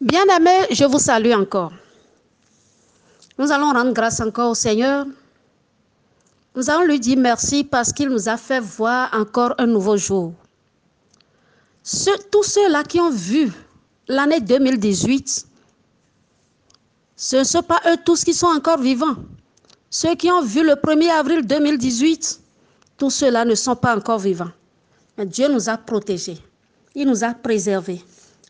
Bien-aimés, je vous salue encore. Nous allons rendre grâce encore au Seigneur. Nous allons lui dire merci parce qu'il nous a fait voir encore un nouveau jour. tous ceux-là qui ont vu l'année 2018, ce ne sont pas eux tous qui sont encore vivants. Ceux qui ont vu le 1er avril 2018, tous ceux-là ne sont pas encore vivants. Mais Dieu nous a protégés. Il nous a préservés.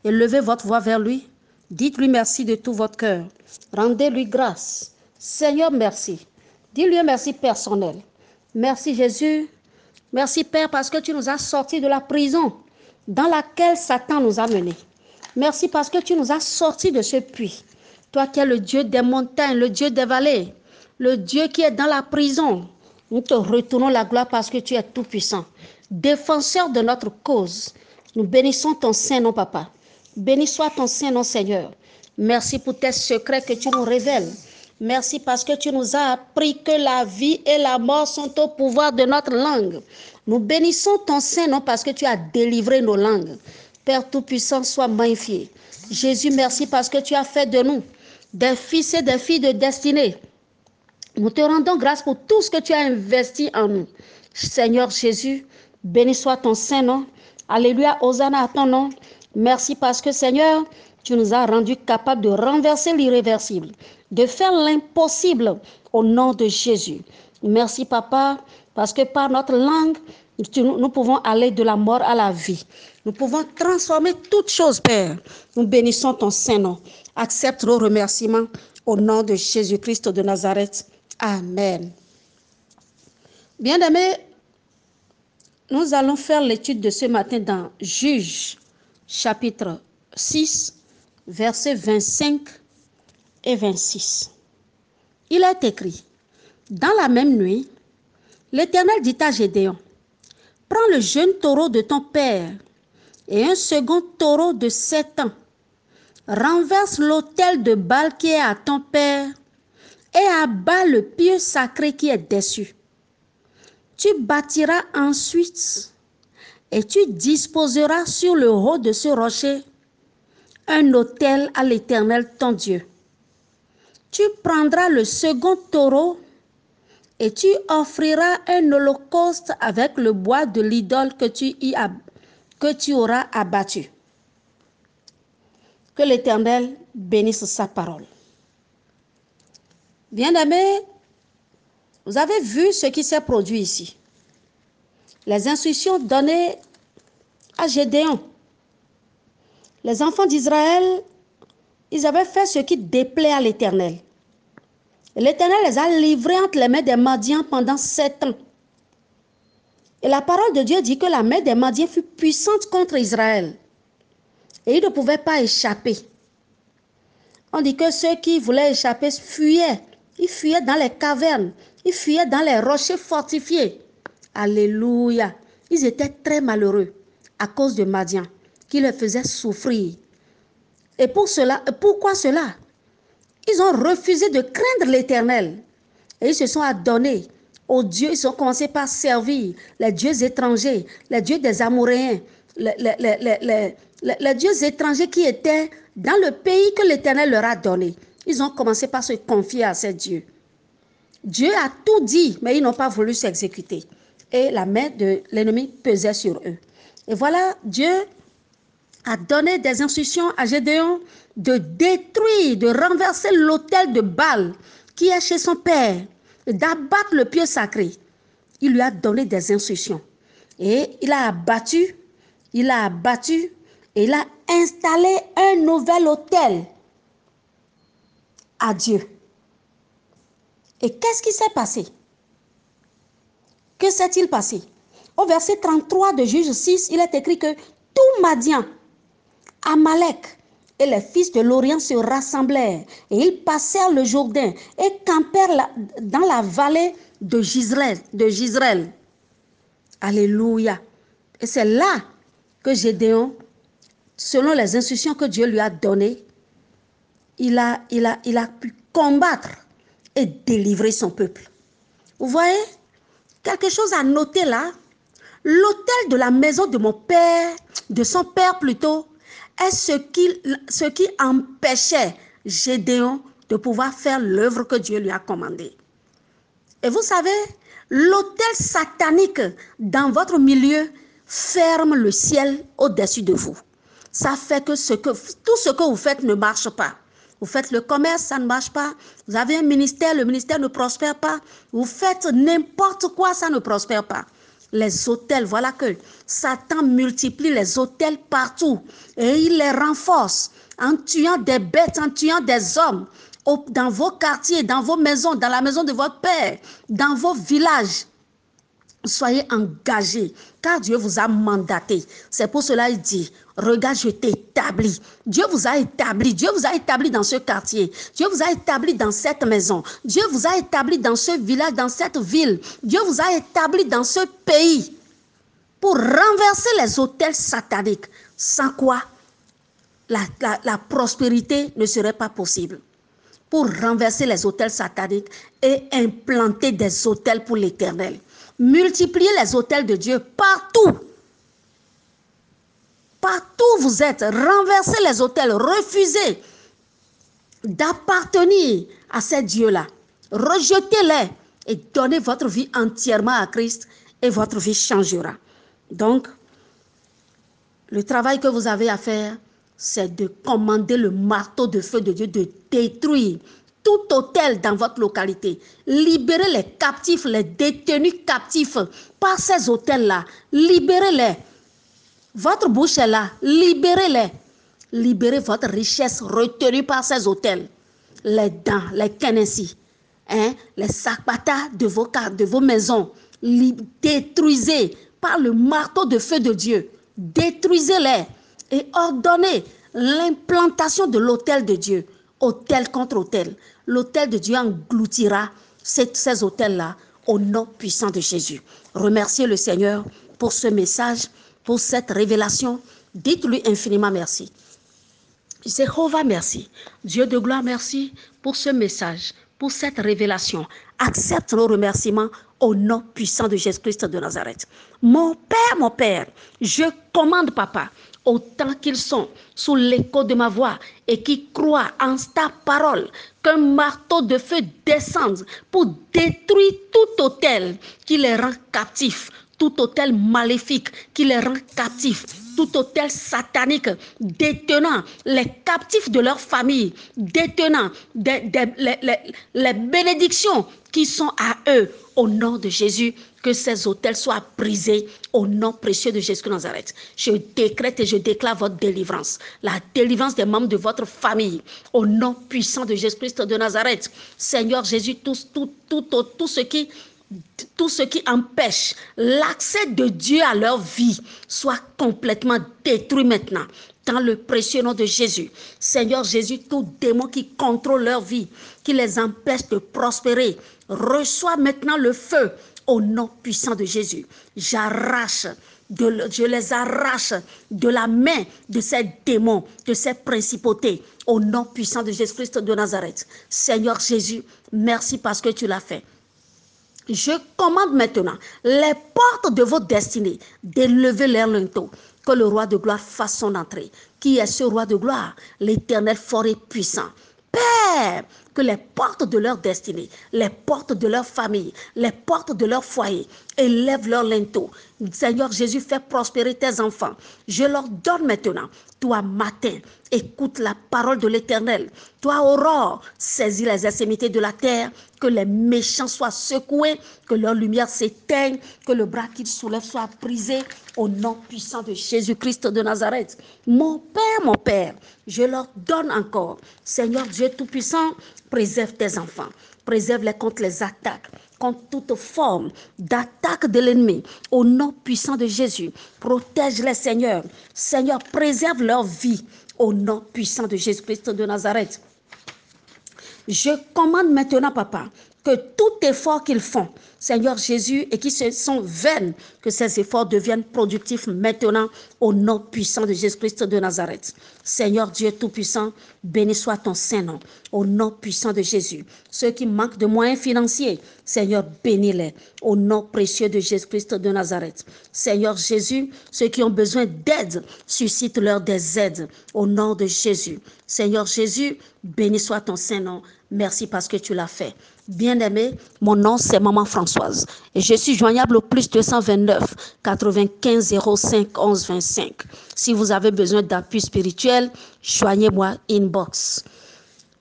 Et levez votre voix vers lui. Dites-lui merci de tout votre cœur. Rendez-lui grâce. Seigneur, merci. Dis-lui merci personnel. Merci Jésus. Merci Père parce que tu nous as sortis de la prison dans laquelle Satan nous a menés. Merci parce que tu nous as sortis de ce puits. Toi qui es le Dieu des montagnes, le Dieu des vallées, le Dieu qui est dans la prison. Nous te retournons la gloire parce que tu es tout puissant. Défenseur de notre cause. Nous bénissons ton Saint-Nom, Papa. Béni soit ton Saint-Nom, Seigneur. Merci pour tes secrets que tu nous révèles. Merci parce que tu nous as appris que la vie et la mort sont au pouvoir de notre langue. Nous bénissons ton Saint-Nom parce que tu as délivré nos langues. Père Tout-Puissant, sois magnifié. Jésus, merci parce que tu as fait de nous des fils et des filles de destinée. Nous te rendons grâce pour tout ce que tu as investi en nous. Seigneur Jésus, béni soit ton Saint-Nom. Alléluia, Hosanna à ton nom. Merci parce que Seigneur, tu nous as rendus capables de renverser l'irréversible, de faire l'impossible au nom de Jésus. Merci Papa, parce que par notre langue, nous pouvons aller de la mort à la vie. Nous pouvons transformer toutes choses, Père. Nous bénissons ton Saint-Nom. Accepte nos remerciements au nom de Jésus-Christ de Nazareth. Amen. Bien-aimés, nous allons faire l'étude de ce matin dans Juge chapitre 6, versets 25 et 26. Il est écrit, dans la même nuit, l'Éternel dit à Gédéon, prends le jeune taureau de ton père et un second taureau de sept ans, renverse l'autel de Baal qui est à ton père et abat le pieu sacré qui est dessus. Tu bâtiras ensuite et tu disposeras sur le haut de ce rocher un autel à l'Éternel ton Dieu. Tu prendras le second taureau et tu offriras un holocauste avec le bois de l'idole que tu, que tu auras abattu. Que l'Éternel bénisse sa parole. Bien-aimés, vous avez vu ce qui s'est produit ici les instructions données à Gédéon. Les enfants d'Israël, ils avaient fait ce qui déplaît à l'Éternel. L'Éternel les a livrés entre les mains des Madiens pendant sept ans. Et la parole de Dieu dit que la main des Madiens fut puissante contre Israël. Et ils ne pouvaient pas échapper. On dit que ceux qui voulaient échapper fuyaient. Ils fuyaient dans les cavernes. Ils fuyaient dans les rochers fortifiés. Alléluia. Ils étaient très malheureux à cause de Madian qui les faisait souffrir. Et pour cela, pourquoi cela? Ils ont refusé de craindre l'Éternel et ils se sont adonnés aux dieux. Ils ont commencé par servir les dieux étrangers, les dieux des Amoréens, les, les dieux étrangers qui étaient dans le pays que l'Éternel leur a donné. Ils ont commencé par se confier à ces dieux. Dieu a tout dit, mais ils n'ont pas voulu s'exécuter et la main de l'ennemi pesait sur eux. Et voilà, Dieu a donné des instructions à Gédéon de détruire, de renverser l'autel de Baal qui est chez son père, d'abattre le pieu sacré. Il lui a donné des instructions. Et il a abattu, il a abattu et il a installé un nouvel autel à Dieu. Et qu'est-ce qui s'est passé? Que s'est-il passé? Au verset 33 de Juge 6, il est écrit que tout Madian, Amalek et les fils de l'Orient se rassemblèrent et ils passèrent le Jourdain et campèrent dans la vallée de Gisraël. De Alléluia. Et c'est là que Gédéon, selon les instructions que Dieu lui a données, il a, il a, il a pu combattre et délivrer son peuple. Vous voyez? Quelque chose à noter là. L'hôtel de la maison de mon père, de son père plutôt, est ce qui, empêchait Gédéon de pouvoir faire l'œuvre que Dieu lui a commandée. Et vous savez, l'autel satanique dans votre milieu ferme le ciel au-dessus de vous. Ça fait que tout ce que vous faites ne marche pas. Vous faites le commerce, ça ne marche pas. Vous avez un ministère, le ministère ne prospère pas. Vous faites n'importe quoi, ça ne prospère pas. Les hôtels, voilà que Satan multiplie les hôtels partout et il les renforce en tuant des bêtes, en tuant des hommes dans vos quartiers, dans vos maisons, dans la maison de votre père, dans vos villages. Soyez engagés, car Dieu vous a mandaté. C'est pour cela qu'il dit, regarde, je t'ai établi. Dieu vous a établi. Dieu vous a établi dans ce quartier. Dieu vous a établi dans cette maison. Dieu vous a établi dans ce village, dans cette ville. Dieu vous a établi dans ce pays pour renverser les hôtels sataniques. Sans quoi la, la prospérité ne serait pas possible. Pour renverser les hôtels sataniques et implanter des hôtels pour l'éternel. Multipliez les hôtels de Dieu partout. Partout où vous êtes, renversez les hôtels, refusez d'appartenir à ces dieux-là. Rejetez-les et donnez votre vie entièrement à Christ et votre vie changera. Donc, le travail que vous avez à faire, c'est de commander le marteau de feu de Dieu, de détruire tout hôtel dans votre localité. Libérez les captifs, les détenus captifs par ces hôtels-là. Libérez-les. Votre bouche est là. Libérez-les. Libérez votre richesse retenue par ces hôtels. Les dents, les kenessi, hein, les sakpata de vos, de vos maisons. Détruisez par le marteau de feu de Dieu. Détruisez-les et ordonnez l'implantation de l'hôtel de Dieu hôtel contre hôtel. L'hôtel de Dieu engloutira ces, ces hôtels-là au nom puissant de Jésus. Remerciez le Seigneur pour ce message, pour cette révélation. Dites-lui infiniment merci. Jéhovah, merci. Dieu de gloire, merci pour ce message, pour cette révélation. Accepte nos remerciements au nom puissant de Jésus-Christ de Nazareth. Mon Père, mon Père, je commande, Papa, autant qu'ils sont sous l'écho de ma voix et qui croient en ta parole, qu'un marteau de feu descende pour détruire tout hôtel qui les rend captifs, tout hôtel maléfique qui les rend captifs, tout hôtel satanique détenant les captifs de leur famille, détenant les bénédictions qui sont à eux au nom de Jésus que ces hôtels soient brisés au nom précieux de Jésus de Nazareth. Je décrète et je déclare votre délivrance, la délivrance des membres de votre famille, au nom puissant de Jésus-Christ de Nazareth. Seigneur Jésus, tout, ce qui tout ce qui empêche l'accès de Dieu à leur vie soit complètement détruit maintenant. Dans le précieux nom de Jésus. Seigneur Jésus, tout démon qui contrôle leur vie, qui les empêche de prospérer, reçoit maintenant le feu au nom puissant de Jésus. J'arrache, je les arrache de la main de ces démons, de ces principautés, au nom puissant de Jésus-Christ de Nazareth. Seigneur Jésus, merci parce que tu l'as fait. Je commande maintenant les portes de vos destinées d'élever leur linteau, que le roi de gloire fasse son entrée. Qui est ce roi de gloire? L'éternel fort et puissant. Père, que les portes de leur destinée, les portes de leur famille, les portes de leur foyer élèvent leur linteau. Seigneur Jésus, fais prospérer tes enfants. Je leur donne maintenant, toi matin, écoute la parole de l'Éternel. Toi aurore, saisis les extrémités de la terre, que les méchants soient secoués, que leur lumière s'éteigne, que le bras qu'ils soulèvent soit brisé au nom puissant de Jésus-Christ de Nazareth. Mon Père, mon Père, je leur donne encore, Seigneur Dieu Tout-Puissant, Préserve tes enfants. Préserve-les contre les attaques, contre toute forme d'attaque de l'ennemi. Au nom puissant de Jésus, protège-les, Seigneur. Seigneur, préserve leur vie. Au nom puissant de Jésus-Christ de Nazareth. Je commande maintenant, papa, que tout effort qu'ils font Seigneur Jésus, et qui se sont vaines, que ces efforts deviennent productifs maintenant au nom puissant de Jésus-Christ de Nazareth. Seigneur Dieu Tout-Puissant, béni soit ton Saint-Nom, au nom puissant de Jésus. Ceux qui manquent de moyens financiers, Seigneur, bénis-les, au nom précieux de Jésus-Christ de Nazareth. Seigneur Jésus, ceux qui ont besoin d'aide, suscite-leur des aides, au nom de Jésus. Seigneur Jésus, béni soit ton Saint-Nom. Merci parce que tu l'as fait. Bien-aimé, mon nom c'est Maman Et je suis joignable au plus 229 95 05 11 25. Si vous avez besoin d'appui spirituel, joignez-moi inbox.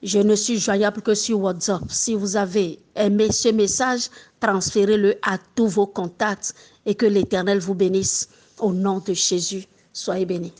Je ne suis joignable que sur WhatsApp. Si vous avez aimé ce message, transférez-le à tous vos contacts et que l'Éternel vous bénisse. Au nom de Jésus, soyez bénis.